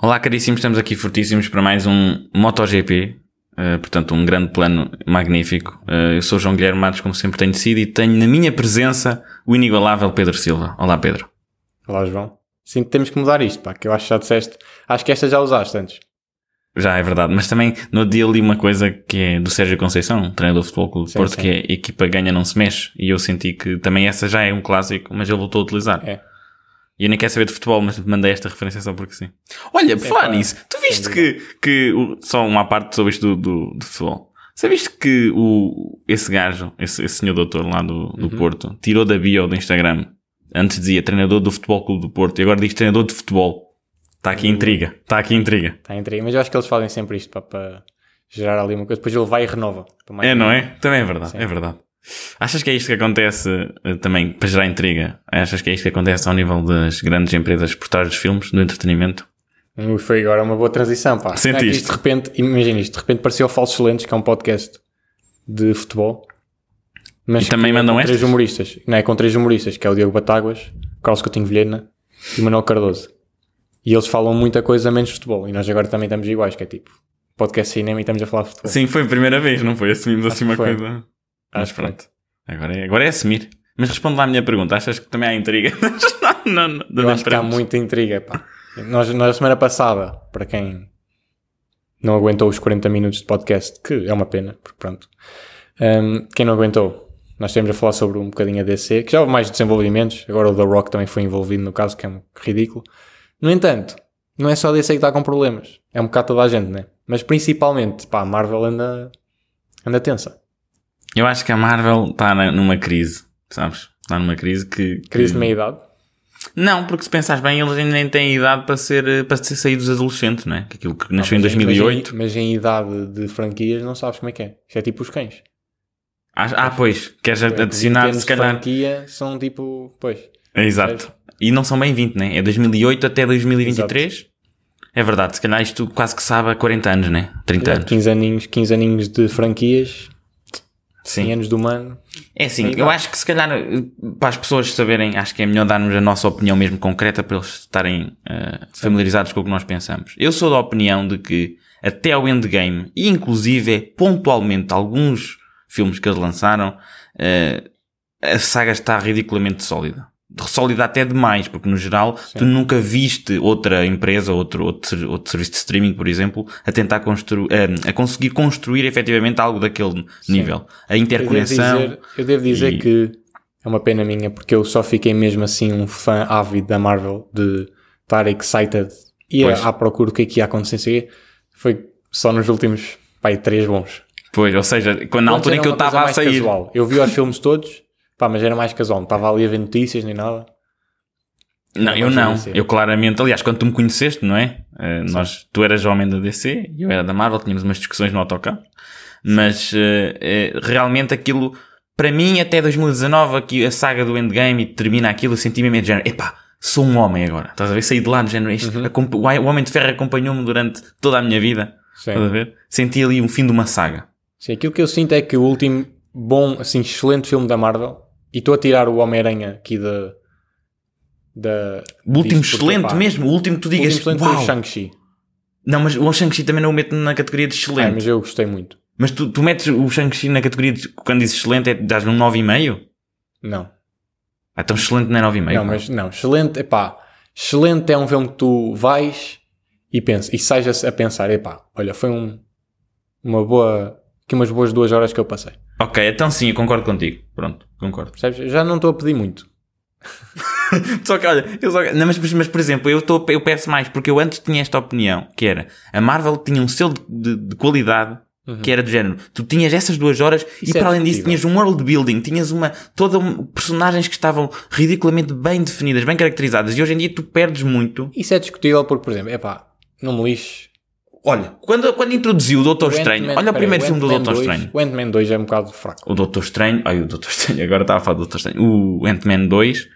Olá, caríssimos, estamos aqui fortíssimos para mais um MotoGP. Uh, portanto, um grande plano magnífico. Uh, eu sou João Guilherme Matos, como sempre tenho sido, e tenho na minha presença o inigualável Pedro Silva. Olá, Pedro. Olá, João. Sim, temos que mudar isto, pá, que eu acho que já disseste. Acho que esta já usaste antes. Já é verdade, mas também no dia li uma coisa que é do Sérgio Conceição, treinador de futebol Clube do Porto, sim. que é a equipa ganha não se mexe, e eu senti que também essa já é um clássico, mas ele voltou a utilizar. É. E eu nem quero saber de futebol, mas mandei esta referência só porque sim. Olha, por falar nisso, tu viste que, que só uma parte sobre isto do, do, do futebol. Sabiste que o, esse gajo, esse, esse senhor doutor lá do, do uhum. Porto, tirou da bio do Instagram. Antes dizia treinador do Futebol Clube do Porto e agora diz treinador de futebol. Está aqui intriga. Está aqui intriga. Está intriga. Mas eu acho que eles fazem sempre isto para, para gerar ali uma coisa. Depois ele vai e renova. É, não é? Também é verdade. Sim. É verdade. Achas que é isto que acontece uh, também para gerar intriga? Achas que é isto que acontece ao nível das grandes empresas por trás dos filmes, do entretenimento? Foi agora uma boa transição, pá. Sentiste? É isto de repente, imagina isto, de repente pareceu Falsos Lentes, que é um podcast de futebol. Mas e também mandam três humoristas. Não é com três humoristas, que é o Diogo Batáguas, Carlos Coutinho Vilhena e o Manuel Cardoso. E eles falam muita coisa menos futebol. E nós agora também estamos iguais, que é tipo podcast cinema e estamos a falar de futebol. Sim, foi a primeira vez, não foi? Assumimos assim uma foi. coisa. Mas pronto. Agora é, agora é assumir. Mas responde lá a minha pergunta. Achas que também há intriga? não, não, não, Eu acho que há muita intriga, pá. Nós, na semana passada, para quem não aguentou os 40 minutos de podcast, que é uma pena, porque pronto. Um, quem não aguentou, nós temos a falar sobre um bocadinho a DC, que já houve mais desenvolvimentos. Agora o The Rock também foi envolvido no caso, que é um ridículo. No entanto, não é só a DC que está com problemas. É um bocado toda a gente, né? Mas principalmente, pá, a Marvel anda, anda tensa. Eu acho que a Marvel está numa crise, sabes? Está numa crise que. que... Crise de meia idade? Não, porque se pensares bem, eles ainda nem têm idade para ser, para ser sair dos adolescentes, não é? Aquilo que nasceu não, em 2008. Mas, mas, em idade de franquias não sabes como é que é. Isto é tipo os cães. Ah, ah pois. Queres adicionar, se calhar. franquia são tipo. Pois. Exato. E não são bem 20, né? É 2008 até 2023. Exato. É verdade, se calhar isto quase que sabe há 40 anos, né? 30 anos. 15 aninhos, 15 aninhos de franquias Sim. anos do humano. É assim, eu acho que se calhar para as pessoas saberem, acho que é melhor darmos a nossa opinião mesmo concreta para eles estarem uh, familiarizados com o que nós pensamos. Eu sou da opinião de que até o endgame, e inclusive pontualmente alguns filmes que eles lançaram, uh, a saga está ridiculamente sólida sólida até demais, porque no geral Sim. tu nunca viste outra empresa, outro, outro, outro serviço de streaming, por exemplo, a tentar construir, a, a conseguir construir efetivamente algo daquele Sim. nível. A interconexão. Eu devo dizer, eu devo dizer e... que é uma pena minha, porque eu só fiquei mesmo assim um fã ávido da Marvel, de estar excited e à, à procura do que é que ia acontecer. Foi só nos últimos, pai, três bons. Pois, ou seja, quando, na altura em que eu estava a sair. Casual. Eu vi os filmes todos Pá, mas era mais casual, não estava ali a ver notícias nem nada. Não, eu não. Eu claramente, aliás, quando tu me conheceste, não é? Uh, nós, tu eras homem da DC e eu era da Marvel, tínhamos umas discussões no autocarro. Mas uh, uh, realmente aquilo, para mim, até 2019, aqui a saga do Endgame e termina aquilo, eu senti-me meio de género, epá, sou um homem agora. Estás a ver? Saí de lá do género, isto, uhum. o Homem de Ferro acompanhou-me durante toda a minha vida. Sim. Estás a ver? Senti ali um fim de uma saga. Sim, aquilo que eu sinto é que o último bom, assim, excelente filme da Marvel e estou a tirar o Homem-Aranha aqui da. da o último excelente mesmo, o último que tu digas. O último excelente Uau. foi o Shang-Chi. Não, mas o Shang-Chi também não o meto na categoria de excelente. É, mas eu gostei muito. Mas tu, tu metes o Shang-Chi na categoria de, quando dizes excelente, é, dás um 9,5? Não. Ah, então excelente não é 9,5? Não, mas não, excelente, epá, excelente é um filme que tu vais e pensas, e sais a, a pensar, epá, olha, foi um, uma boa, que umas boas duas horas que eu passei. Ok, então sim, eu concordo contigo. Pronto, concordo. Percebes? Já não estou a pedir muito. só que olha, eu só, não, mas, mas por exemplo, eu, tô, eu peço mais porque eu antes tinha esta opinião que era a Marvel tinha um selo de, de, de qualidade uhum. que era do género. Tu tinhas essas duas horas Isso e é para além disso tinhas um world building, tinhas uma toda um, personagens que estavam ridiculamente bem definidas, bem caracterizadas e hoje em dia tu perdes muito. Isso é discutível porque, por exemplo, é pá, não me lixe Olha, quando, quando introduziu o Doutor Estranho, olha o primeiro filme do Doutor Estranho. O Ant-Man 2 é um bocado fraco. O Doutor Estranho, ai, o Doutor Estranho, agora estava a falar do Doutor Estranho. O Ant-Man 2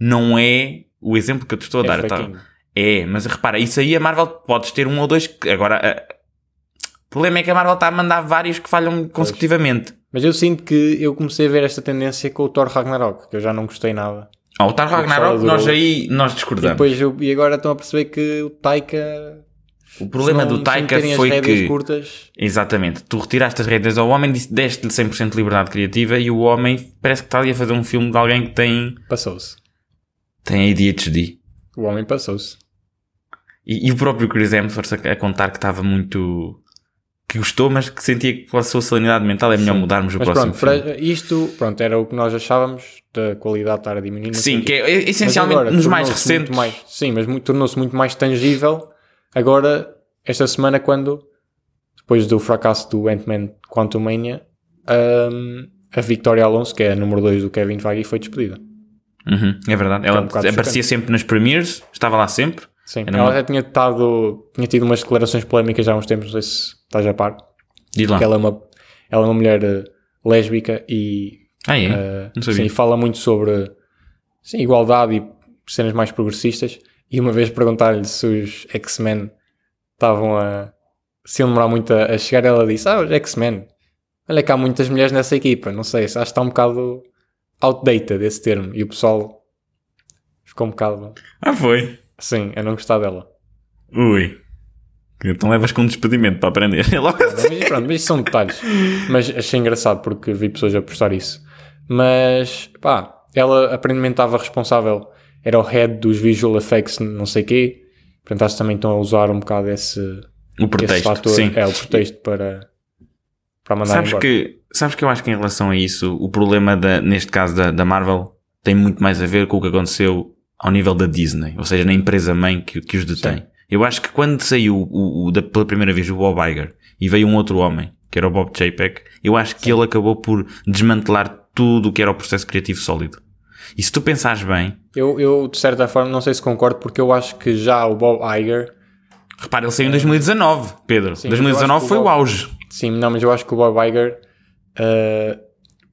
não é o exemplo que eu te estou a é dar. Tá? É, mas repara, isso aí a Marvel podes ter um ou dois, agora problema é que a Marvel está a mandar vários que falham consecutivamente. Mas eu sinto que eu comecei a ver esta tendência com o Thor Ragnarok, que eu já não gostei nada. Ah, o Thor Ragnarok, nós aí nós discordamos. E, depois eu, e agora estão a perceber que o Taika o problema não, do Taika foi que. Curtas. Exatamente. Tu retiraste as rédeas ao homem, deste-lhe 100% de liberdade criativa e o homem parece que está ali a fazer um filme de alguém que tem. Passou-se. Tem ADHD. O homem passou-se. E, e, o próprio Chris Hemsworth a, a contar que estava muito que gostou, mas que sentia que pela sua salinidade mental é melhor sim. mudarmos o mas próximo pronto, filme. isto, pronto, era o que nós achávamos da qualidade estar a diminuir. Sim, que é essencialmente agora, nos mais recentes. Mais, sim, mas tornou-se muito mais tangível agora, esta semana, quando, depois do fracasso do Ant-Man Quantumania, um, a Victoria Alonso, que é a número 2 do Kevin Feige, foi despedida. Uhum, é verdade. Ela um aparecia sempre nas premieres, estava lá sempre. Sim, ela uma... já tinha, tado, tinha tido umas declarações polémicas já há uns tempos, não sei se estás a par. Diz lá. Ela é uma, ela é uma mulher uh, lésbica e ah, é? uh. Sim, fala muito sobre sim, igualdade e cenas mais progressistas. E uma vez perguntar-lhe se os X-Men estavam a se iam demorar muito a, a chegar, ela disse: Ah, os X-Men, olha que há muitas mulheres nessa equipa, não sei, acho que está um bocado outdated esse termo. E o pessoal ficou um bocado. Ah, foi? Sim, eu não gostar dela. Ui. Então levas com um despedimento para aprender. Logo assim. mas, pronto, mas isso são detalhes. Mas achei engraçado porque vi pessoas a postar isso. Mas, pá, ela aparentemente estava responsável, era o head dos visual effects, não sei quê. Portanto, acho que também estão a usar um bocado esse, o pretexto, esse fator. Sim. É, o pretexto para, para mandar sabes embora. Que, sabes que eu acho que em relação a isso, o problema, da, neste caso da, da Marvel, tem muito mais a ver com o que aconteceu ao nível da Disney, ou seja, na empresa-mãe que, que os detém. Sim. Eu acho que quando saiu o, o, da, pela primeira vez o Bob Iger e veio um outro homem, que era o Bob Chapek, eu acho que Sim. ele acabou por desmantelar tudo o que era o processo criativo sólido. E se tu pensares bem... Eu, eu, de certa forma, não sei se concordo, porque eu acho que já o Bob Iger... Repara, ele saiu em 2019, Pedro. Sim, 2019 foi o, Bob... o auge. Sim, não, mas eu acho que o Bob Iger uh,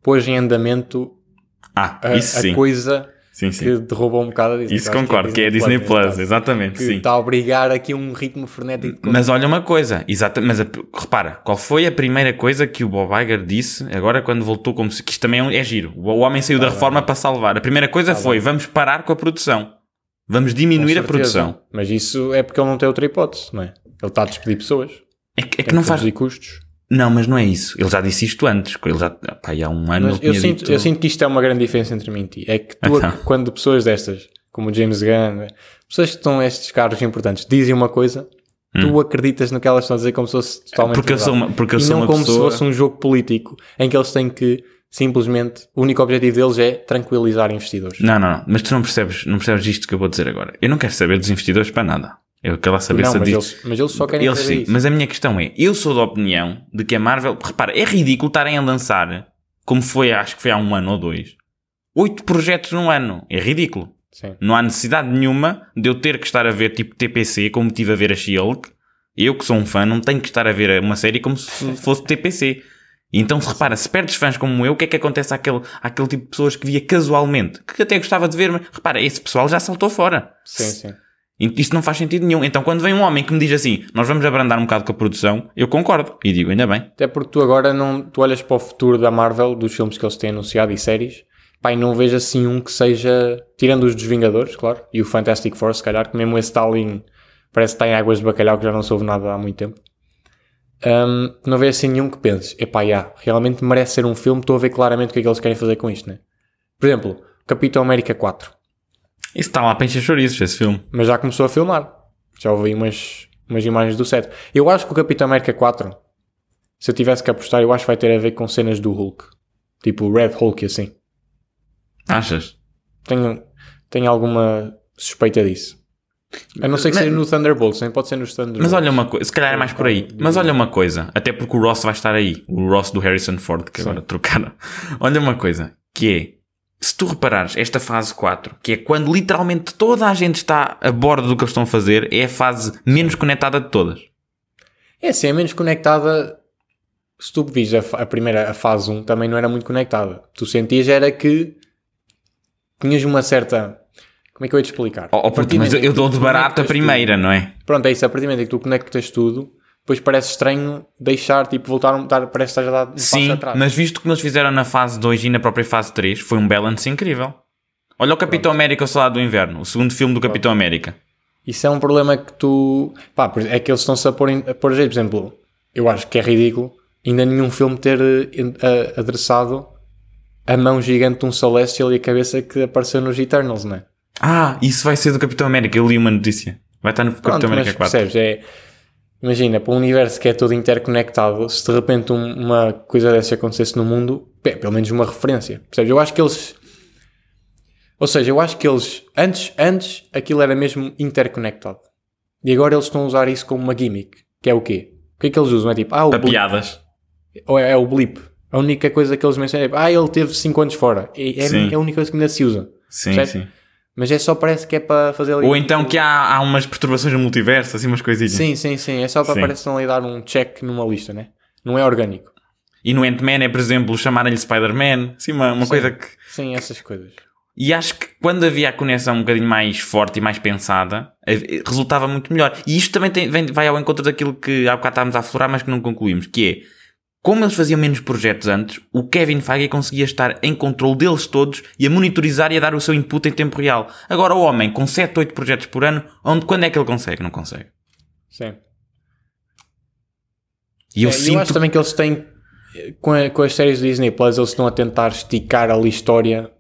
pôs em andamento ah, a, a coisa sim, sim. que derruba um bocado a Disney. Isso concordo, que é a Disney, Plus, Plus exatamente. Que sim. está a obrigar aqui um ritmo frenético. Mas olha uma coisa, exata, mas a, repara, qual foi a primeira coisa que o Bob Iger disse agora quando voltou como se, que isto também é, é giro. O homem saiu tá da reforma para salvar. A primeira coisa tá foi, bem. vamos parar com a produção. Vamos diminuir a produção. Mas isso é porque ele não tem outra hipótese, não é? Ele está a despedir pessoas. É que, é que não faz... custos. Não, mas não é isso. Ele já disse isto antes. Ele já, pá, há um ano eu sinto, dito... eu sinto que isto é uma grande diferença entre mim e ti. É que tu, então. quando pessoas destas, como o James Gunn, pessoas que estão estes cargos importantes, dizem uma coisa, hum. tu acreditas no que elas estão a dizer como se fosse totalmente porque verdade. eu sou uma, porque eu e sou não uma como pessoa... se fosse um jogo político em que eles têm que simplesmente o único objetivo deles é tranquilizar investidores. Não, não, não. Mas tu não percebes, não percebes isto que eu vou dizer agora. Eu não quero saber dos investidores para nada. Eu quero lá saber não, se mas diz... eles, mas eles só querem eles sim, isso. Mas a minha questão é, eu sou da opinião de que a Marvel, repara, é ridículo estarem a lançar, como foi, acho que foi há um ano ou dois, oito projetos num ano. É ridículo. Sim. Não há necessidade nenhuma de eu ter que estar a ver tipo TPC, como tive a ver a She-Hulk. Eu que sou um fã, não tenho que estar a ver uma série como se fosse TPC. Então, se repara, se perdes fãs como eu, o que é que acontece àquele, àquele tipo de pessoas que via casualmente? Que até gostava de ver, mas repara, esse pessoal já saltou fora. Sim, sim. Isso não faz sentido nenhum. Então, quando vem um homem que me diz assim, nós vamos abrandar um bocado com a produção, eu concordo. E digo, ainda bem. Até porque tu agora não, tu olhas para o futuro da Marvel, dos filmes que eles têm anunciado e séries, e não vejo assim um que seja, tirando os dos Vingadores, claro, e o Fantastic Four, se calhar, que mesmo esse Stalin parece que está em águas de bacalhau, que já não soube nada há muito tempo. Um, não vejo assim nenhum que pense, epá, já, realmente merece ser um filme, estou a ver claramente o que é que eles querem fazer com isto, né? Por exemplo, Capitão América 4 isso está lá para encher chouriços, esse filme. Mas já começou a filmar. Já ouvi umas, umas imagens do set. Eu acho que o Capitão América 4, se eu tivesse que apostar, eu acho que vai ter a ver com cenas do Hulk. Tipo o Red Hulk assim. Achas? Tenho, tenho alguma suspeita disso. A não ser que mas, seja no Thunderbolts, nem pode ser nos Thunderbolts. Mas olha uma coisa, se calhar é mais por aí. Mas olha uma coisa, até porque o Ross vai estar aí. O Ross do Harrison Ford, que Sim. agora trocaram. Olha uma coisa, que é se tu reparares, esta fase 4, que é quando literalmente toda a gente está a bordo do que eles estão a fazer, é a fase menos conectada de todas. É sim, é menos conectada. Se tu vis a, a, primeira, a fase 1, também não era muito conectada. Tu sentias era que tinhas uma certa. Como é que eu ia te explicar? Oh, oh, mas eu, eu dou de barato a primeira, tudo, não é? Pronto, é isso. A partir do momento que tu conectas tudo, depois parece estranho deixar, tipo, voltar, dar, parece que estás a dar um Sim, atrás. mas visto que eles fizeram na fase 2 e na própria fase 3, foi um balance incrível. Olha o Capitão América, o Soldado do Inverno, o segundo filme do Capitão América. Isso é um problema que tu. Pá, é que eles estão-se a pôr, a pôr, por exemplo, eu acho que é ridículo ainda nenhum filme ter uh, adressado a mão gigante de um Celestial e a cabeça que apareceu nos Eternals, não é? Ah, isso vai ser do Capitão América. Eu li uma notícia. Vai estar no Pronto, Capitão América 4. Percebes? É, imagina, para um universo que é todo interconectado, se de repente um, uma coisa dessa acontecesse no mundo, é, pelo menos uma referência. Percebes? Eu acho que eles. Ou seja, eu acho que eles. Antes, antes aquilo era mesmo interconectado. E agora eles estão a usar isso como uma gimmick. Que é o quê? O que é que eles usam? É tipo, ah, o. piadas. Ou é, é, o blip. A única coisa que eles mencionam é, ah, ele teve 5 anos fora. É, é a única coisa que ainda se usa. Sim, certo? sim. Mas é só parece que é para fazer ali. Ou então que há, há umas perturbações no multiverso, assim umas coisinhas. Sim, sim, sim. É só para parece ali dar um check numa lista, né? Não é orgânico. E no Ant-Man é, por exemplo, chamarem-lhe Spider-Man. Sim, uma, uma sim, coisa que. Sim, essas coisas. E acho que quando havia a conexão um bocadinho mais forte e mais pensada, resultava muito melhor. E isto também tem, vem, vai ao encontro daquilo que há bocado estávamos a aflorar, mas que não concluímos, que é como eles faziam menos projetos antes, o Kevin Feige conseguia estar em controle deles todos e a monitorizar e a dar o seu input em tempo real. Agora o homem com 7, 8 projetos por ano, onde, quando é que ele consegue? Não consegue. Sim. E eu, é, sinto... eu acho também que eles têm, com, a, com as séries Disney Plus, eles estão a tentar esticar ali história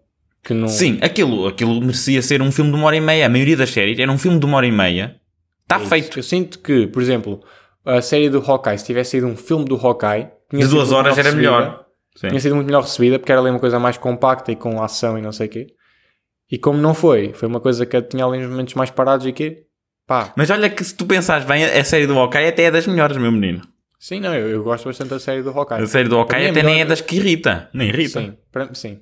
que não... Sim, aquilo, aquilo merecia ser um filme de uma hora e meia. A maioria das séries era um filme de uma hora e meia. Está é feito. Eu sinto que, por exemplo, a série do Hawkeye, se tivesse sido um filme do Hawkeye de duas horas era recebida, melhor. Sim. Tinha sido muito melhor recebida porque era ali uma coisa mais compacta e com ação e não sei o quê. E como não foi, foi uma coisa que tinha ali uns momentos mais parados e que pá. Mas olha que se tu pensares bem, a série do Hawkeye até é das melhores, meu menino. Sim, não, eu, eu gosto bastante da série do Hawkeye. A série do Hawkeye até nem é das que irrita, nem irrita. Sim, para, sim.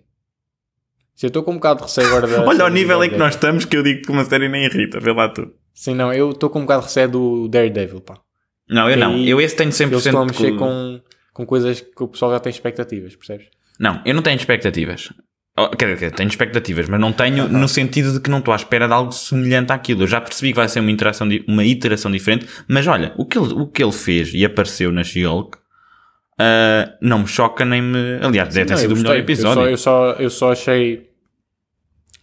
Se eu estou com um bocado de receio agora da. Olha o nível em que nós estamos que eu digo que uma série nem irrita, vê lá tu. Sim, não, eu estou com um bocado de receio do Daredevil, pá. Não, eu não. Eu esse tenho 100% Eles estão a mexer com com coisas que o pessoal já tem expectativas, percebes? Não, eu não tenho expectativas. Oh, quer dizer, tenho expectativas, mas não tenho no sentido de que não estou à espera de algo semelhante àquilo. Eu já percebi que vai ser uma, interação, uma iteração diferente, mas olha, o que ele, o que ele fez e apareceu na She-Hulk uh, não me choca nem me. Aliás, deve ter sido o melhor episódio. Eu só, eu, só, eu só achei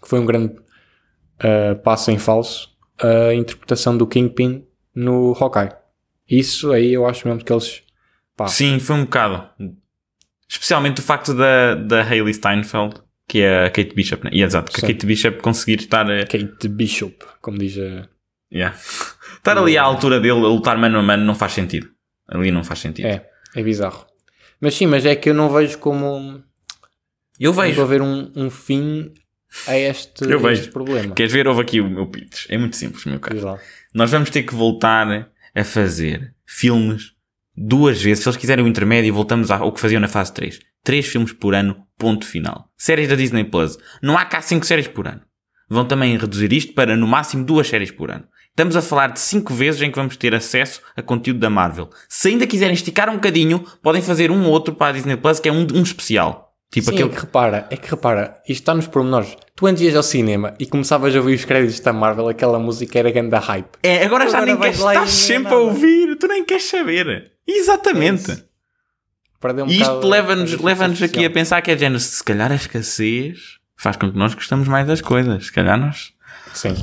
que foi um grande uh, passo em falso a interpretação do Kingpin no Hawkeye. Isso aí eu acho mesmo que eles Pá. Sim, foi um bocado. Especialmente o facto da, da Hayley Steinfeld, que é a Kate Bishop, né? E exato, que a Kate Bishop conseguir estar. A... Kate Bishop, como diz a. Yeah. estar ali à altura dele a lutar mano a mano não faz sentido. Ali não faz sentido. É, é bizarro. Mas sim, mas é que eu não vejo como. Eu vejo. Vou haver um, um fim a este, eu vejo. este problema. Queres ver? Houve aqui o meu pitch. É muito simples, meu caro. Nós vamos ter que voltar a fazer filmes duas vezes, se eles quiserem o intermédio, voltamos ao que faziam na fase 3. Três filmes por ano, ponto final. Séries da Disney Plus. Não há cá cinco séries por ano. Vão também reduzir isto para no máximo duas séries por ano. Estamos a falar de cinco vezes em que vamos ter acesso a conteúdo da Marvel. Se ainda quiserem esticar um bocadinho, podem fazer um ou outro para a Disney Plus, que é um, um especial. Tipo Sim, aquele... é que repara, é que repara, isto está nos pormenores. Tu antes ias ao cinema e começavas a ouvir os créditos da Marvel, aquela música era grande hype. É, agora já nem queres, estás sempre a ouvir, tu nem queres saber. Exatamente. É um e isto leva-nos leva aqui a pensar que é género, se calhar a escassez faz com que nós gostamos mais das coisas. Se calhar nós. Sim.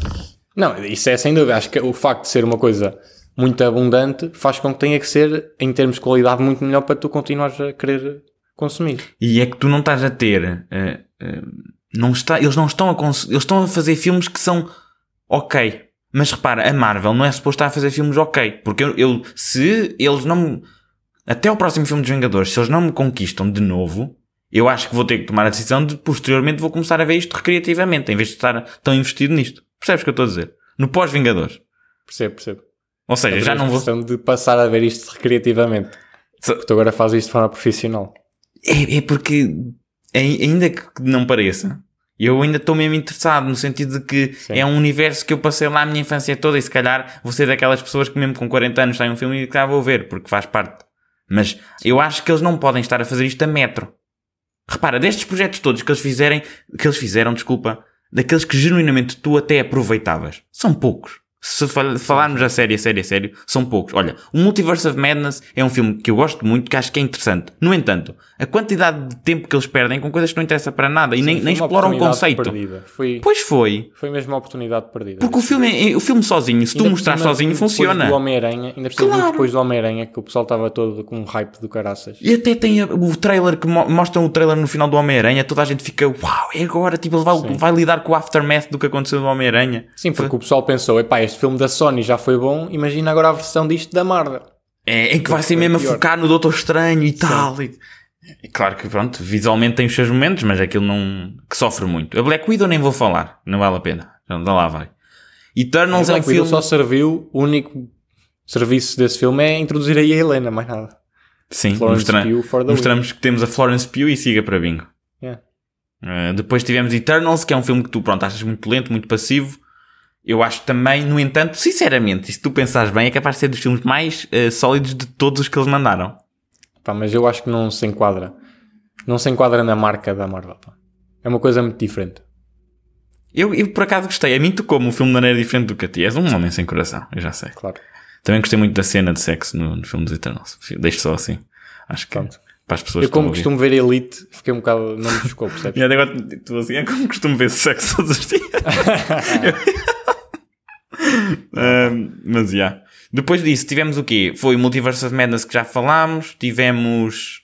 Não, isso é sem dúvida. Acho que o facto de ser uma coisa muito abundante faz com que tenha que ser, em termos de qualidade, muito melhor para tu continuares a querer consumir. E é que tu não estás a ter. Uh, uh, não está, eles não estão a eles estão a fazer filmes que são ok. Mas repara, a Marvel não é suposto estar a fazer filmes ok. Porque eu, eu se eles não. Até o próximo filme dos Vingadores, se eles não me conquistam de novo, eu acho que vou ter que tomar a decisão de posteriormente vou começar a ver isto recreativamente, em vez de estar tão investido nisto. Percebes o que eu estou a dizer? No pós-Vingadores. Percebo, percebo. Ou seja, já não vou. de passar a ver isto recreativamente. Se... Porque tu agora fazes isto de forma profissional. É, é porque, ainda que não pareça, eu ainda estou mesmo interessado, no sentido de que Sim. é um universo que eu passei lá a minha infância toda e se calhar vou ser daquelas pessoas que mesmo com 40 anos saem um filme e que ah, vou ver, porque faz parte. Mas eu acho que eles não podem estar a fazer isto a metro. Repara, destes projetos todos que eles fizerem, que eles fizeram, desculpa, daqueles que genuinamente tu até aproveitavas, são poucos. Se falarmos a sério, a sério, a sério, são poucos. Olha, o Multiverse of Madness é um filme que eu gosto muito, que acho que é interessante. No entanto, a quantidade de tempo que eles perdem com coisas que não interessam para nada e Sim, nem, nem exploram o conceito. Foi, pois foi. Foi mesmo uma oportunidade perdida. Porque o filme, o filme sozinho, se ainda tu mostrar sozinho, funciona. Do Homem-Aranha, ainda claro. depois do Homem-Aranha, que o pessoal estava todo com um hype do caraças. E até tem o trailer que mo mostram o trailer no final do Homem-Aranha, toda a gente fica, uau, é agora, tipo, ele vai, vai lidar com o aftermath do que aconteceu no Homem-Aranha. Sim, porque foi. o pessoal pensou, epá, este filme da Sony já foi bom, imagina agora a versão disto da Marvel. É, em que vai ser mesmo pior. a focar no Doutor Estranho e Sim. tal. E, e, claro que pronto, visualmente tem os seus momentos, mas aquilo não. que sofre muito. A Black Widow nem vou falar, não vale a pena. Então lá vai. Eternals é um filme. só serviu, o único serviço desse filme é introduzir aí a Helena, mais nada. Sim, mostra mostramos que temos a Florence Pugh e siga para bingo. Yeah. Uh, depois tivemos Eternals, que é um filme que tu, pronto, achas muito lento, muito passivo. Eu acho também, no entanto, sinceramente, se tu pensares bem, é capaz de ser dos filmes mais uh, sólidos de todos os que eles mandaram. Pá, mas eu acho que não se enquadra. Não se enquadra na marca da Marvel. Pá. É uma coisa muito diferente. Eu, eu por acaso gostei. A mim tocou como um filme de maneira diferente do que a ti. És um homem sem coração, eu já sei. Claro. Também gostei muito da cena de sexo no, no filme dos Eternals. Deixo só assim. Acho que Pronto. para as pessoas Eu, como costumo ver Elite, fiquei um bocado. Não me chocou, percebes? e agora tu assim, é como costumo ver sexo todos os dias. mas já. Yeah. Depois disso, tivemos o quê? Foi o Multiverse of Madness que já falámos. Tivemos.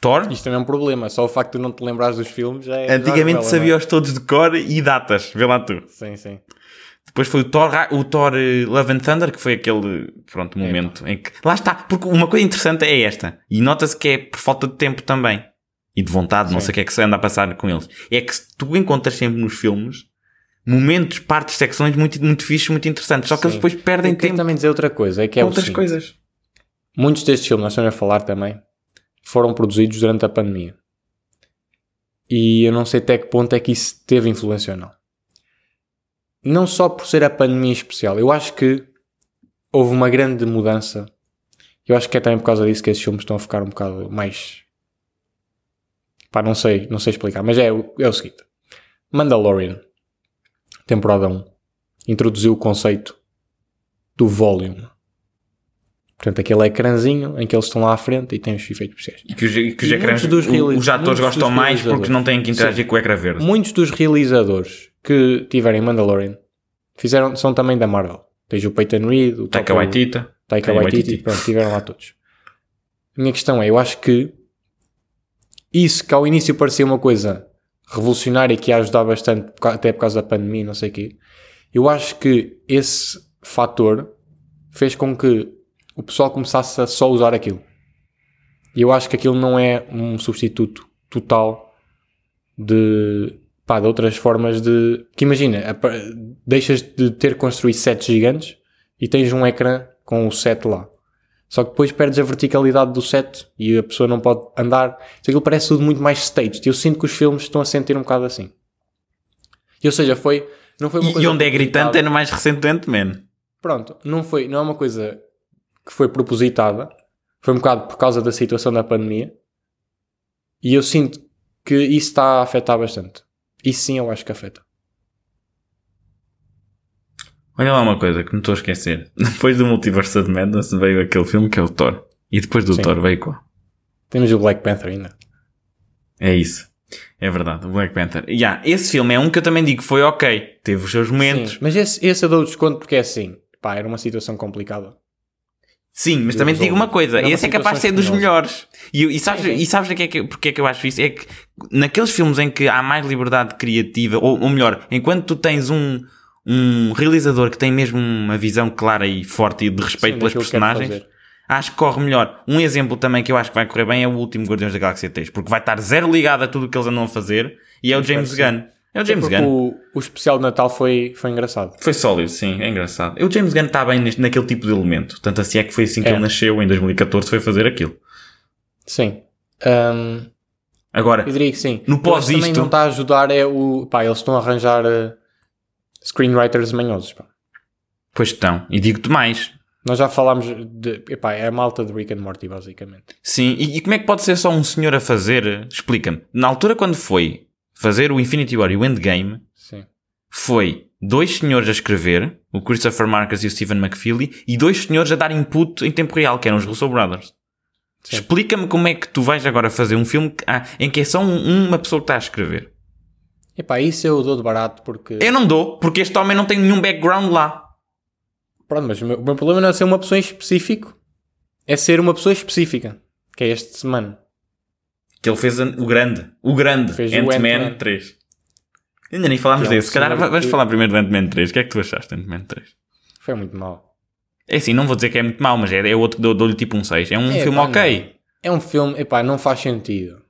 Thor. Isto também é um problema. Só o facto de não te lembrares dos filmes já é. Antigamente sabia-os todos de cor e datas. Vê lá tu. Sim, sim. Depois foi o Thor, o Thor eh, Love and Thunder, que foi aquele, pronto, momento é. em que... Lá está, porque uma coisa interessante é esta, e nota-se que é por falta de tempo também, e de vontade, Sim. não sei o que é que se anda a passar com eles, é que tu encontras sempre nos filmes momentos, partes, secções muito, muito fixes, muito interessantes. Só que Sim. eles depois perdem tempo. também dizer outra coisa, é que é outras seguinte, coisas. Muitos destes filmes, nós estamos a falar também, foram produzidos durante a pandemia. E eu não sei até que ponto é que isso teve influência ou não. Não só por ser a pandemia especial, eu acho que houve uma grande mudança. Eu acho que é também por causa disso que esses filmes estão a ficar um bocado mais. Pá, não sei, não sei explicar, mas é, é o seguinte: Mandalorian temporada 1, introduziu o conceito do volume. Portanto, aquele ecrãzinho em que eles estão lá à frente e têm os efeitos especiais. E que os, que os, ecrãs, dos os atores gostam mais porque não têm que interagir Sim. com o ecrã verde. Muitos dos realizadores que tiverem Mandalorian fizeram, são também da Marvel. Tens o Peyton Reed, o Taika Waititi, Taika Waititi, pronto, tiveram lá todos. A minha questão é, eu acho que isso que ao início parecia uma coisa revolucionária que ia ajudar bastante, até por causa da pandemia, não sei o quê. Eu acho que esse fator fez com que o pessoal começasse a só usar aquilo. E eu acho que aquilo não é um substituto total de, pá, de outras formas de. Que imagina, deixas de ter construído sets gigantes e tens um ecrã com o set lá. Só que depois perdes a verticalidade do set e a pessoa não pode andar. Então aquilo parece tudo muito mais staged. Eu sinto que os filmes estão a sentir um bocado assim. E, ou seja, foi. Não foi uma e, coisa e onde é gritante é no mais recentemente, man. Pronto, não, foi, não é uma coisa que foi propositada. Foi um bocado por causa da situação da pandemia. E eu sinto que isso está a afetar bastante. Isso sim eu acho que afeta. Olha lá uma coisa que me estou a esquecer. Depois do Multiverse of Madness veio aquele filme que é o Thor. E depois do Sim. Thor veio qual? Temos o Black Panther ainda. É isso. É verdade, o Black Panther. Yeah, esse filme é um que eu também digo foi ok. Teve os seus momentos. Sim, mas esse, esse eu dou desconto porque é assim. Pá, era uma situação complicada. Sim, mas também te digo uma coisa, esse é capaz de ser dos melhores. E, e sabes, sim, sim. E sabes que é que, porque é que eu acho isso? É que naqueles filmes em que há mais liberdade criativa, ou, ou melhor, enquanto tu tens um, um realizador que tem mesmo uma visão clara e forte e de respeito Sim, pelas personagens, acho que corre melhor. Um exemplo também que eu acho que vai correr bem é o último Guardiões da Galáxia 3, porque vai estar zero ligado a tudo o que eles andam a fazer e é o James Gunn. É o James Gunn. O, o especial de Natal foi, foi engraçado. Foi sólido, sim, é engraçado. O James Gunn está bem neste, naquele tipo de elemento. Tanto assim é que foi assim que é. ele nasceu em 2014, foi fazer aquilo. Sim. Um, Agora, eu diria que sim. No pós isto... também não está a ajudar é o... Pá, eles estão a arranjar uh, screenwriters manhosos. Pá. Pois estão. E digo-te mais. Nós já falámos de. Epá, é a malta de Rick and Morty, basicamente. Sim, e, e como é que pode ser só um senhor a fazer? Explica-me. Na altura, quando foi fazer o Infinity War e o Endgame, Sim. foi dois senhores a escrever o Christopher Marcus e o Stephen McFeely, e dois senhores a dar input em tempo real, que eram os Russo Brothers. Explica-me como é que tu vais agora fazer um filme que, ah, em que é só um, uma pessoa que está a escrever. Epá, isso eu dou de barato porque. Eu não dou, porque este homem não tem nenhum background lá. Pronto, mas o meu, o meu problema não é ser uma pessoa em específico, é ser uma pessoa específica, que é este semana. Que ele fez o grande, o grande Ant-Man Ant 3. Ainda nem falámos é desse. Se calhar vamos falar primeiro do Ant-Man 3. O que é que tu achaste do Ant-Man 3? Foi muito mal. É assim, não vou dizer que é muito mau, mas é, é outro que dou-lhe tipo um 6. É um é, filme pá, ok. Não. É um filme, epá, não faz sentido.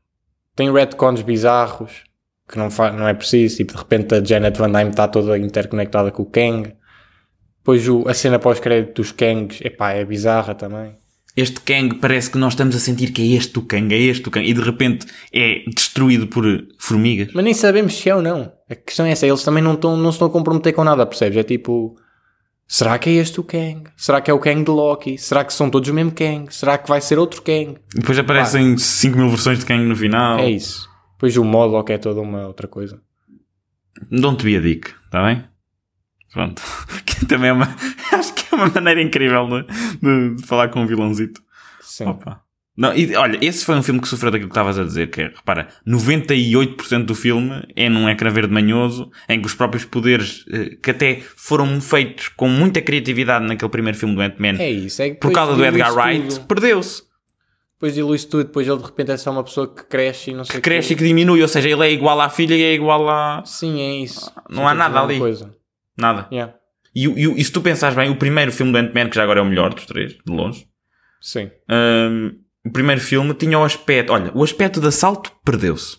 Tem retcons bizarros, que não, faz, não é preciso. Tipo, de repente a Janet Van Dyne está toda interconectada com o Kang. Depois o, a cena pós-crédito dos Kangs, epá, é bizarra também este Kang parece que nós estamos a sentir que é este o Kang, é este o Kang, e de repente é destruído por formigas. Mas nem sabemos se é ou não. A questão é essa, eles também não, estão, não se estão a comprometer com nada, percebes? É tipo, será que é este o Kang? Será que é o Kang de Loki? Será que são todos o mesmo Kang? Será que vai ser outro Kang? E depois aparecem 5 mil versões de Kang no final. É isso. Depois o Modok é toda uma outra coisa. Don't be a dick, está bem? Pronto. Que também é uma. Acho que é uma maneira incrível de, de falar com um vilãozito. Sim. Opa. Não, e, olha, esse foi um filme que sofreu daquilo que estavas a dizer, que é, repara, 98% do filme é num ecrã verde manhoso, em que os próprios poderes, eh, que até foram feitos com muita criatividade naquele primeiro filme do Ant-Man, é isso, é por causa do Edgar Wright, perdeu-se. Depois dilui-se tudo, depois ele de repente é só uma pessoa que cresce e não sei Que cresce e que diminui, ou seja, ele é igual à filha e é igual a... Sim, é isso. Não Sim, há nada ali. Coisa. Nada. Yeah. E, e, e, se tu pensares bem, o primeiro filme do Ant-Man, que já agora é o melhor dos três, de longe. Sim. Um, o primeiro filme tinha o aspecto. Olha, o aspecto de assalto perdeu-se.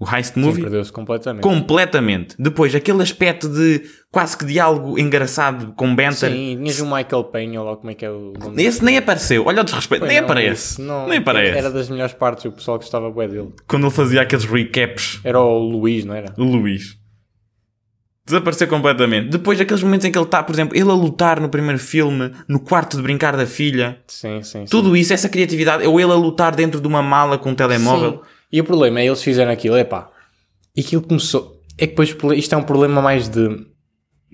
O Heist Movie. Perdeu-se completamente. Completamente. Depois, aquele aspecto de quase que diálogo engraçado com Banter. Sim, tinhas o Michael Penha, ou como é que é o nome Esse nem apareceu. Olha o desrespeito. nem não, aparece. Não, nem aparece. Era das melhores partes, o pessoal gostava bem dele. Quando ele fazia aqueles recaps. Era o Luís, não era? O Luís. Desapareceu completamente. Depois daqueles momentos em que ele está, por exemplo, ele a lutar no primeiro filme, no quarto de brincar da filha. Sim, sim. Tudo sim. isso, essa criatividade, ou ele a lutar dentro de uma mala com um telemóvel. Sim. E o problema é eles fizeram aquilo, é pá. E aquilo começou. É que depois isto é um problema mais de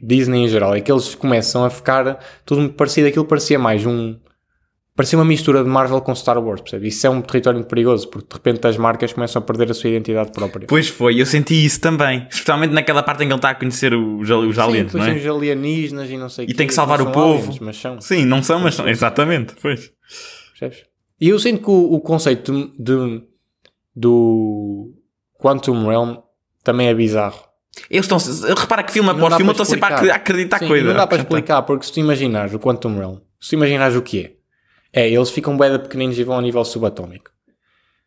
Disney em geral. É que eles começam a ficar tudo muito parecido. Aquilo parecia mais um Parecia uma mistura de Marvel com Star Wars, percebe? Isso é um território muito perigoso, porque de repente as marcas começam a perder a sua identidade própria. Pois foi, eu senti isso também. Especialmente naquela parte em que ele está a conhecer os, os aliens, Sim, não é? os alienígenas e não sei E que, tem que salvar o povo. Aliens, mas são. Sim, não são, mas são. Exatamente, pois. Percebes? E eu sinto que o, o conceito de, de, do Quantum Realm também é bizarro. Eles estão. Repara que filme após filme, eu estou sempre a acreditar Sim, coisa. Não dá para explicar, porque se tu imaginares o Quantum Realm, se tu imaginares o que é é, eles ficam bem pequeninos e vão a nível subatómico.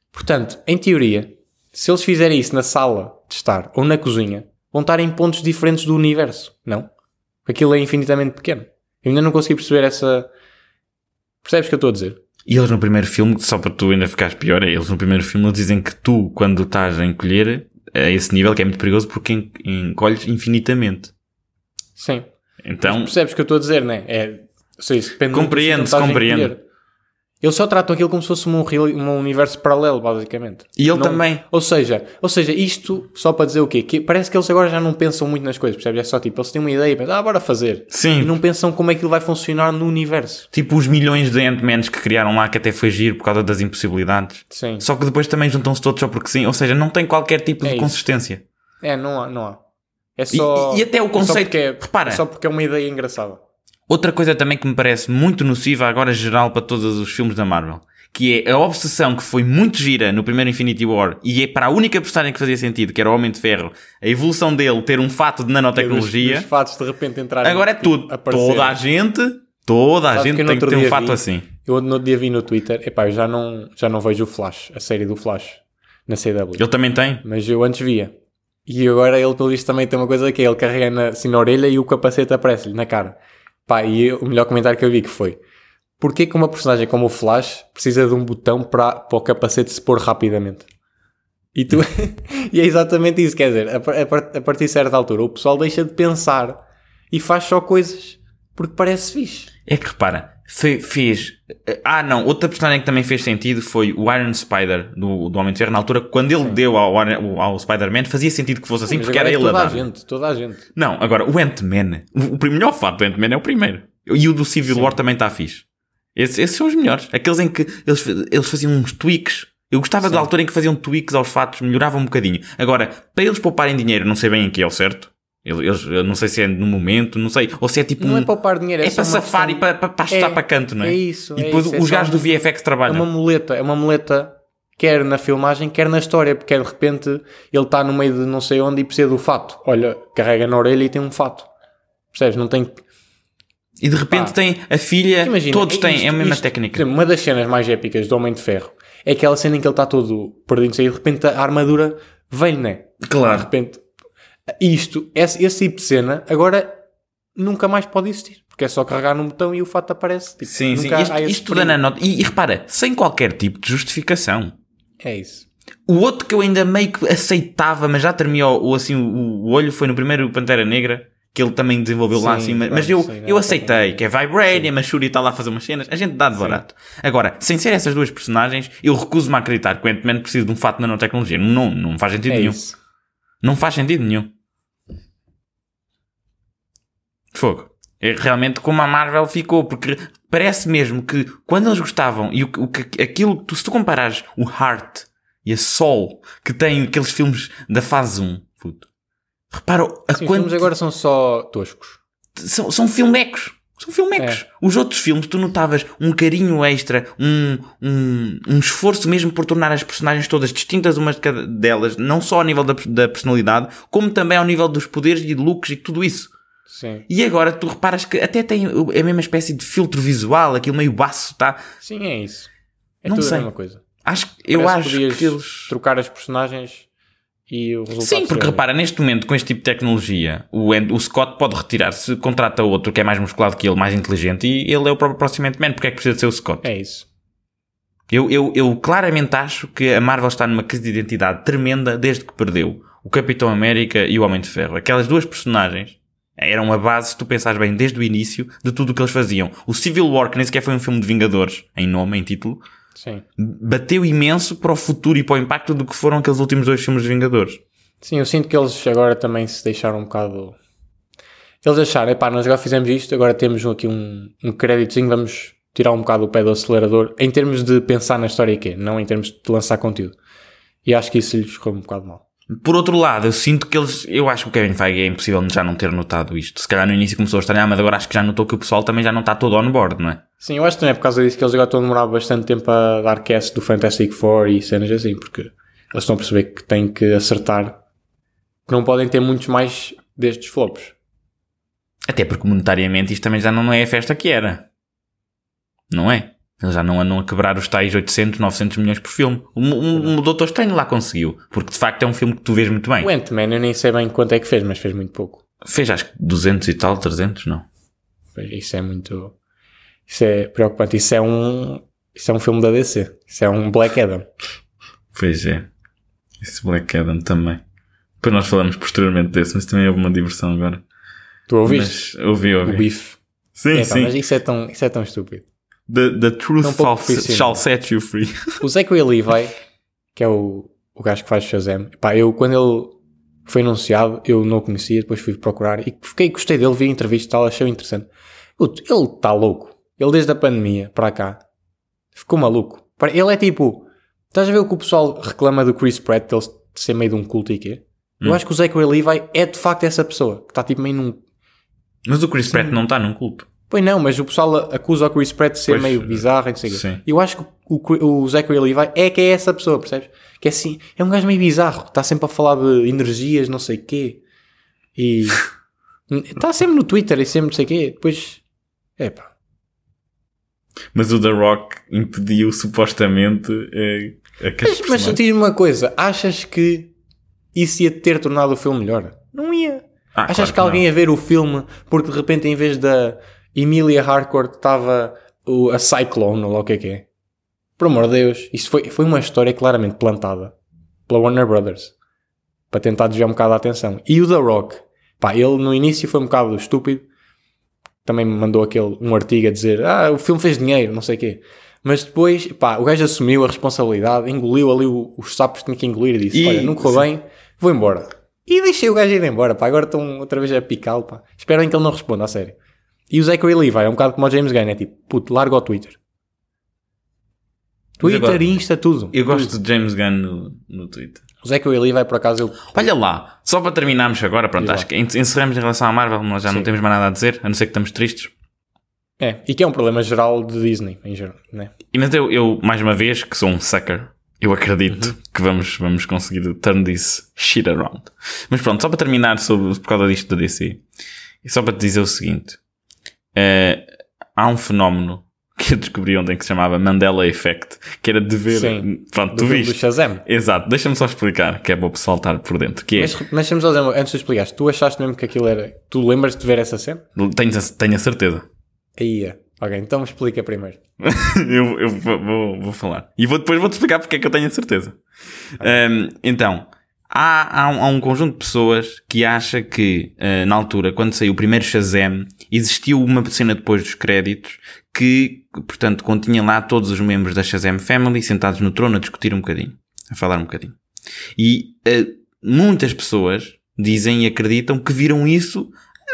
Portanto, em teoria, se eles fizerem isso na sala de estar ou na cozinha, vão estar em pontos diferentes do universo, não? Aquilo é infinitamente pequeno. Eu ainda não consegui perceber essa. Percebes o que eu estou a dizer? E eles no primeiro filme, só para tu ainda ficares pior, é, eles no primeiro filme dizem que tu, quando estás a encolher, a esse nível que é muito perigoso porque encolhes infinitamente. Sim. Então. Mas percebes o que eu estou a dizer, não é? é sei, depende compreende-se, Eles só tratam aquilo como se fosse um, um universo paralelo, basicamente. E ele não, também. Ou seja, ou seja, isto só para dizer o quê? Que parece que eles agora já não pensam muito nas coisas, percebes? É só tipo, eles têm uma ideia e pensam, ah, bora fazer. Sim. E não pensam como é que ele vai funcionar no universo. Tipo os milhões de Ant-Mans que criaram lá, que até foi giro por causa das impossibilidades. Sim. Só que depois também juntam-se todos só porque sim. Ou seja, não tem qualquer tipo é de isso. consistência. É, não há, não há. É só. E, e até o conceito. É só, é, repara, é só porque é uma ideia engraçada. Outra coisa também que me parece muito nociva agora geral para todos os filmes da Marvel que é a obsessão que foi muito gira no primeiro Infinity War e é para a única personagem que fazia sentido, que era o Homem de Ferro, a evolução dele ter um fato de nanotecnologia. Os, os fatos de repente entrarem. Agora é tudo. Toda a gente, toda a Sabe gente tem que ter um fato vi, assim. Eu no outro dia vi no Twitter, epá, eu já não, já não vejo o Flash, a série do Flash, na CW. Ele também tem? Mas eu antes via. E agora ele, pelo visto, também tem uma coisa que é, ele carrega na, assim na orelha e o capacete aparece-lhe na cara. Pá, e o melhor comentário que eu vi que foi Porquê que uma personagem como o Flash precisa de um botão para, para o capacete se pôr rapidamente? E, tu, e é exatamente isso, quer dizer, a, a, partir de certa altura o pessoal deixa de pensar e faz só coisas porque parece fixe. É que repara, fe, fez. Ah, não, outra personagem que também fez sentido foi o Iron Spider do, do Homem de Ferro. Na altura, quando ele Sim. deu ao, ao Spider-Man, fazia sentido que fosse assim, Sim, porque era é ele toda a dar. Toda a gente, toda a gente. Não, agora, o Ant-Man, o, o melhor fato do Ant-Man é o primeiro. E o do Civil Sim. War também está fixe. Esses, esses, são os melhores. Aqueles em que eles, eles faziam uns tweaks. Eu gostava Sim. da altura em que faziam tweaks aos fatos, melhoravam um bocadinho. Agora, para eles pouparem dinheiro, não sei bem em que é o certo. Eles, eu não sei se é no momento, não sei. Ou se é tipo. Não um, é poupar dinheiro, é, é para safar questão... e para, para, para ajustar é, para canto, não é? É isso. E depois é isso, os é gajos do VFX trabalham. É uma muleta, é uma muleta, quer na filmagem, quer na história, porque de repente ele está no meio de não sei onde e precisa do fato. Olha, carrega na orelha e tem um fato. Percebes? Não tem. E de repente tem a filha, Imagina, todos têm, isto, é a mesma isto, técnica. Uma das cenas mais épicas do Homem de Ferro é aquela cena em que ele está todo perdido e de repente a armadura vem, né? Claro. De repente isto, esse, esse tipo de cena, agora nunca mais pode existir. Porque é só carregar num botão e o fato aparece. Tipo, sim, sim. Isto, isto dá nota. E, e, repara, sem qualquer tipo de justificação. É isso. O outro que eu ainda meio que aceitava, mas já terminou o, assim, o, o olho, foi no primeiro Pantera Negra, que ele também desenvolveu sim, lá assim. Mas, mas eu, sim, eu aceitei, que é Vibranium, a Shuri está lá a fazer umas cenas. A gente dá de barato. Agora, sem ser essas duas personagens, eu recuso-me a acreditar que o Ant-Man precisa de um fato de nanotecnologia. Não, não faz sentido é nenhum. Isso. Não faz sentido nenhum. Fogo. É realmente como a Marvel ficou, porque parece mesmo que quando eles gostavam e o, o que aquilo, tu, se tu comparares o Heart e a Soul que tem aqueles filmes da fase 1, puto, repara a Sim, quanto... Os filmes agora são só toscos. São, são filmecos. São filmecos. É. Os outros filmes, tu notavas um carinho extra, um, um, um esforço mesmo por tornar as personagens todas distintas umas de cada delas, não só ao nível da, da personalidade, como também ao nível dos poderes e looks e tudo isso. Sim. E agora tu reparas que até tem a mesma espécie de filtro visual, aquilo meio baço, tá? Sim, é isso. É não tudo sei. a mesma coisa. Acho, eu acho que eles... trocar as personagens e o resultado. Sim, porque repara, neste momento, com este tipo de tecnologia, o, o Scott pode retirar-se, contrata outro que é mais musculado que ele, mais inteligente, e ele é o próprio próximo Ant-Man, porque é que precisa de ser o Scott? É isso. Eu, eu, eu claramente acho que a Marvel está numa crise de identidade tremenda desde que perdeu o Capitão América e o Homem de Ferro. Aquelas duas personagens eram a base, se tu pensares bem, desde o início, de tudo o que eles faziam. O Civil War, que nem sequer foi um filme de Vingadores, em nome, em título, Sim. bateu imenso para o futuro e para o impacto do que foram aqueles últimos dois filmes de Vingadores. Sim, eu sinto que eles agora também se deixaram um bocado. Eles acharam, epá, nós já fizemos isto, agora temos aqui um, um créditozinho, vamos tirar um bocado o pé do acelerador, em termos de pensar na história que é, não em termos de lançar conteúdo. E acho que isso lhes ficou um bocado mal. Por outro lado, eu sinto que eles. Eu acho que o Kevin Feige é impossível já não ter notado isto. Se calhar no início começou a estranhar, mas agora acho que já notou que o pessoal também já não está todo on board, não é? Sim, eu acho que também é por causa disso que eles agora estão a demorar bastante tempo a dar cast do Fantastic Four e cenas assim, porque eles estão a perceber que têm que acertar, que não podem ter muitos mais destes flops. Até porque monetariamente isto também já não é a festa que era. Não é? Eles já não andam a quebrar os tais 800, 900 milhões por filme. O, o, o Doutor Estranho lá conseguiu. Porque de facto é um filme que tu vês muito bem. O Ant-Man eu nem sei bem quanto é que fez, mas fez muito pouco. Fez acho que 200 e tal, 300, não. Isso é muito... Isso é preocupante. Isso é um... Isso é um filme da DC. Isso é um Black Adam. Pois é. Esse Black Adam também. Depois nós falamos posteriormente desse, mas também houve uma diversão agora. Tu ouviste? Mas, ouvi, ouvi. O bife. Sim, é, sim. mas isso é tão, isso é tão estúpido. The, the truth um shall set you free. O Zachary Levi, que é o, o gajo que faz Shazam, pá, eu quando ele foi anunciado, eu não o conhecia, depois fui procurar e fiquei, gostei dele, vi a entrevista e tal, achei interessante. Puto, ele está louco. Ele desde a pandemia para cá ficou maluco. Ele é tipo, estás a ver o que o pessoal reclama do Chris Pratt, de ser meio de um culto e quê? Hum. Eu acho que o Zachary Levi é de facto essa pessoa, que está tipo meio num... Mas o Chris Pratt não está num culto. Pois não, mas o pessoal acusa o Chris Pratt de ser pois, meio bizarro, não sei sim. Eu acho que o, o Zachary Levi é que é essa pessoa, percebes? Que é assim, é um gajo meio bizarro, está sempre a falar de energias, não sei o quê. E está sempre no Twitter e sempre não sei o quê. Depois, é pá. Mas o The Rock impediu supostamente a, a que Mas, mas diz-me uma coisa, achas que isso ia ter tornado o filme melhor? Não ia. Ah, achas claro que, que alguém ia ver o filme porque de repente em vez da Emilia Harcourt estava a Cyclone, ou lá o que é que é. Por amor de Deus, isso foi, foi uma história claramente plantada pela Warner Brothers para tentar desviar um bocado a atenção. E o The Rock, pá, ele no início foi um bocado estúpido também me mandou aquele, um artigo a dizer ah, o filme fez dinheiro, não sei o quê. Mas depois, pá, o gajo assumiu a responsabilidade, engoliu ali os sapos que tinha que engolir e disse: e, Olha, não correu bem, vou embora. E deixei o gajo ir embora, pá. Agora estão outra vez a picá-lo, pá. Esperem que ele não responda, a sério. E o Zachary Levi é um bocado como o James Gunn, é tipo, puto, larga o Twitter. Twitter, agora, Insta, tudo. Eu gosto tudo. de James Gunn no, no Twitter. O Zachary Levi, por acaso, eu... Olha lá, só para terminarmos agora, pronto, acho que encerramos em relação à Marvel, nós já Sim. não temos mais nada a dizer, a não ser que estamos tristes. É, e que é um problema geral de Disney, em geral, né? E mas eu, eu, mais uma vez, que sou um sucker, eu acredito uhum. que vamos, vamos conseguir turn this shit around. Mas pronto, só para terminar sobre, por causa disto da DC, e só para te dizer o seguinte, uh, há um fenómeno que eu descobri ontem que se chamava Mandela Effect, que era de ver. Sim, pronto, do tu viste. do Shazam. Exato, deixa-me só explicar, que é bom pessoal estar por dentro. Que é... Mas, mas deixa-me só dizer, antes de explicares, tu achaste mesmo que aquilo era. Tu lembras de ver essa cena? Tenho, tenho a certeza. Aí é. Ok, então explica primeiro. eu, eu vou, vou, falar. E vou, depois vou-te explicar porque é que eu tenho a certeza. Okay. Um, então, há, há um, há, um, conjunto de pessoas que acha que, uh, na altura, quando saiu o primeiro Shazam, existiu uma cena depois dos créditos que, portanto, continha lá todos os membros da Shazam Family sentados no trono a discutir um bocadinho, a falar um bocadinho. E uh, muitas pessoas dizem e acreditam que viram isso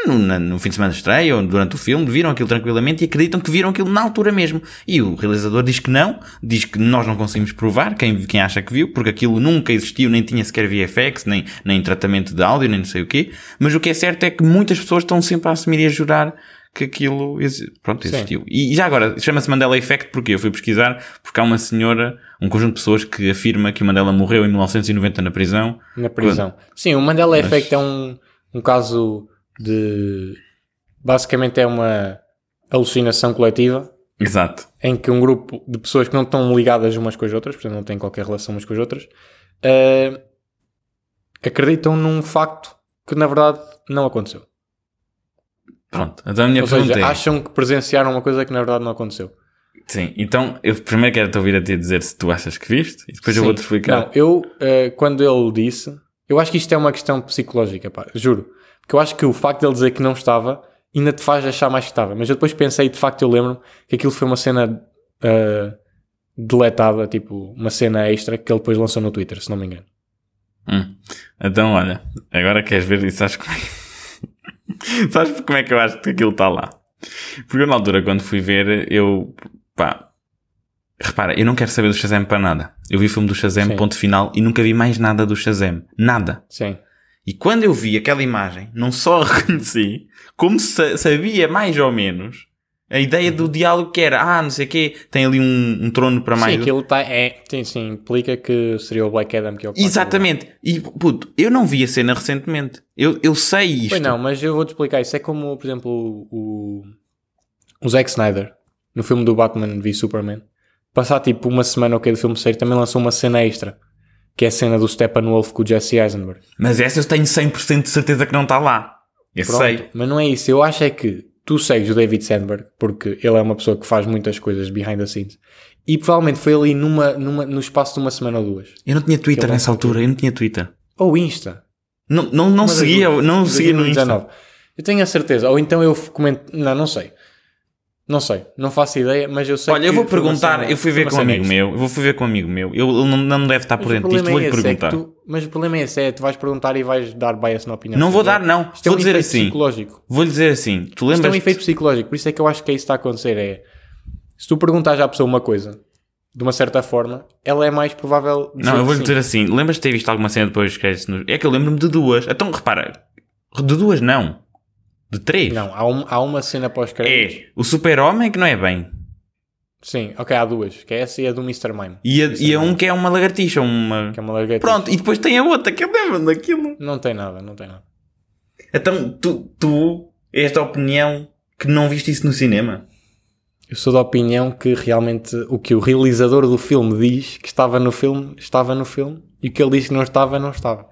no, no, fim de semana de estreia ou durante o filme, viram aquilo tranquilamente e acreditam que viram aquilo na altura mesmo. E o realizador diz que não, diz que nós não conseguimos provar, quem, quem acha que viu, porque aquilo nunca existiu, nem tinha sequer VFX, nem, nem tratamento de áudio, nem não sei o quê. Mas o que é certo é que muitas pessoas estão sempre a assumir e a jurar que aquilo pronto, existiu. Sim. E já agora, chama-se Mandela Effect porque eu fui pesquisar, porque há uma senhora, um conjunto de pessoas que afirma que o Mandela morreu em 1990 na prisão. Na prisão. Quando... Sim, o Mandela Mas... Effect é um, um caso de basicamente é uma alucinação coletiva. Exato. Em que um grupo de pessoas que não estão ligadas umas com as outras, portanto não têm qualquer relação umas com as outras, uh, acreditam num facto que na verdade não aconteceu. Pronto, então a minha Ou pergunta seja, é... acham que presenciaram uma coisa que na verdade não aconteceu. Sim, então eu primeiro quero te ouvir a ti dizer se tu achas que viste e depois Sim. eu vou-te explicar. Não, eu, uh, quando ele disse, eu acho que isto é uma questão psicológica, pá, juro. Porque eu acho que o facto de ele dizer que não estava ainda te faz achar mais que estava. Mas eu depois pensei, de facto, eu lembro que aquilo foi uma cena uh, deletada, tipo, uma cena extra que ele depois lançou no Twitter, se não me engano. Hum. Então, olha, agora queres ver isso? Sabes como é... sabes como é que eu acho que aquilo está lá? Porque eu, na altura, quando fui ver, eu, pá, repara, eu não quero saber do Shazam para nada. Eu vi o filme do Shazam, Sim. ponto final, e nunca vi mais nada do Shazam. Nada. Sim. E quando eu vi aquela imagem, não só a reconheci, como sabia mais ou menos a ideia do diálogo que era, ah, não sei o quê, tem ali um, um trono para mais. Sim, aquilo tá, é, sim, sim, implica que seria o Black Adam que é o Exatamente. E, puto, eu não vi a cena recentemente. Eu, eu sei isto. Pois não, mas eu vou-te explicar. Isso é como, por exemplo, o, o Zack Snyder, no filme do Batman v Superman. Passar tipo uma semana ou okay, que do filme sair, também lançou uma cena extra que é a cena do Steppenwolf com o Jesse Eisenberg. Mas essa eu tenho 100% de certeza que não está lá. Eu Pronto, sei. Mas não é isso. Eu acho é que tu segues o David Sandberg, porque ele é uma pessoa que faz muitas coisas behind the scenes. E provavelmente foi ali numa, numa, no espaço de uma semana ou duas. Eu não tinha Twitter nessa altura, eu não tinha Twitter. Ou Insta. Não, não, não seguia, não seguia no Insta. Eu tenho a certeza. Ou então eu comento, não, não sei. Não sei, não faço ideia, mas eu sei Olha, eu vou perguntar, eu fui ver com um amigo meu, eu vou fui ver com um amigo meu, eu, ele não, não deve estar por dentro disto, vou-lhe é perguntar. É tu, mas o problema é esse, é tu vais perguntar e vais dar bias na opinião. Não vou dar, não. Isto vou é um dizer assim. Psicológico. Vou dizer assim, tu lembras? Isto é um efeito psicológico, por isso é que eu acho que é isso que está a acontecer. É, se tu perguntares à pessoa uma coisa, de uma certa forma, ela é mais provável. Não, eu vou-lhe dizer assim, lembras de ter visto alguma cena depois dos créditos? É que eu lembro-me de duas. Então, repara, de duas não. De três? Não, há, um, há uma cena pós-créditos. É o Super-Homem que não é bem. Sim, ok, há duas. Que é essa e a do Mr. Mime. E a, e a um que é uma lagartixa. Uma... Que é uma lagartixa. Pronto, e depois tem a outra que eu lembro daquilo. Não tem nada, não tem nada. Então, tu, tu, esta opinião que não viste isso no cinema? Eu sou da opinião que realmente o que o realizador do filme diz que estava no filme, estava no filme. E o que ele diz que não estava, não estava.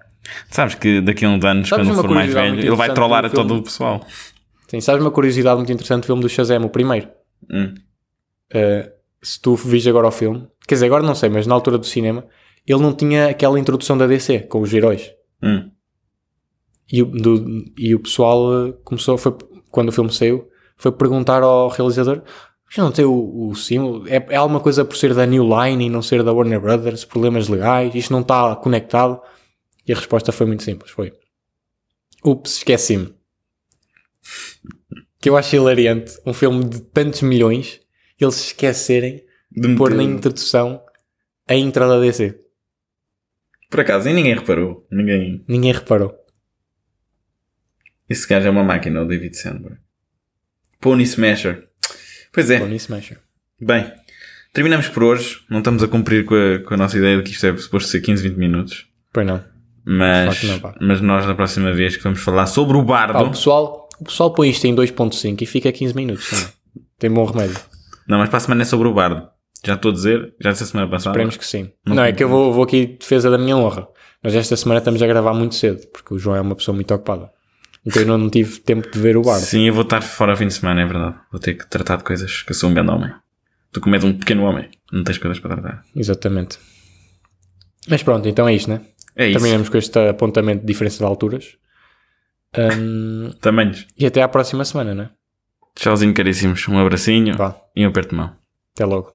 Sabes que daqui a uns anos, sabes quando for mais velho, ele vai trollar a todo o pessoal. Sim, sabes uma curiosidade muito interessante do filme do Shazam, o primeiro? Hum. Uh, se tu viste agora o filme, quer dizer, agora não sei, mas na altura do cinema, ele não tinha aquela introdução da DC com os heróis. Hum. E, do, e o pessoal eh, começou, foi, quando o filme saiu, foi perguntar ao realizador já não tem o, o símbolo? É, é alguma coisa por ser da New Line e não ser da Warner Brothers? Problemas legais? Isto não está conectado? E a resposta foi muito simples. Foi, ups, esqueci-me. Que eu acho hilariante. Um filme de tantos milhões, eles se esquecerem de pôr na introdução a intro da DC. Por acaso, e ninguém reparou. Ninguém... Ninguém reparou. Esse gajo é uma máquina, o David Sandberg. Pony Smasher. Pois é. Pony Smasher. Bem, terminamos por hoje. Não estamos a cumprir com a, com a nossa ideia de que isto é suposto ser 15, 20 minutos. Pois não. Mas, não, mas nós, na próxima vez que vamos falar sobre o bardo. Ah, o, pessoal, o pessoal põe isto em 2.5 e fica 15 minutos. Também. Tem bom remédio. Não, mas para a semana é sobre o bardo. Já estou a dizer, já disse a semana passada. Esperemos que sim. Não, não é que eu vou, vou aqui defesa da minha honra. Nós esta semana estamos a gravar muito cedo, porque o João é uma pessoa muito ocupada. Então eu não tive tempo de ver o bardo. Sim, eu vou estar fora o fim de semana, é verdade. Vou ter que tratar de coisas, que eu sou um grande homem. Tu como és um pequeno homem, não tens coisas para tratar. Exatamente. Mas pronto, então é isto, né? É isso. Terminamos com este apontamento de diferença de alturas. Um, Tamanhos. E até à próxima semana, né? Tchauzinho, caríssimos. Um abracinho Vá. e um aperto de mão. Até logo.